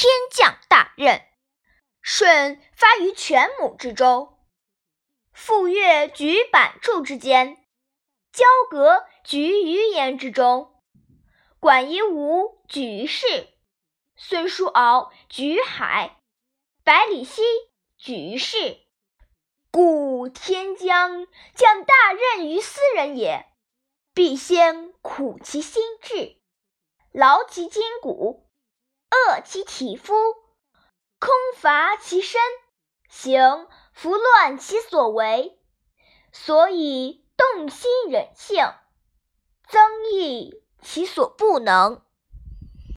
天降大任。舜发于犬母之州，傅说举版柱之间，交革举鱼焉之中，管夷吾举于市，孙叔敖举于海，百里奚举于市。故天将降大任于斯人也，必先苦其心志，劳其筋骨，饿其体肤。空乏其身，行拂乱其所为，所以动心忍性，增益其所不能。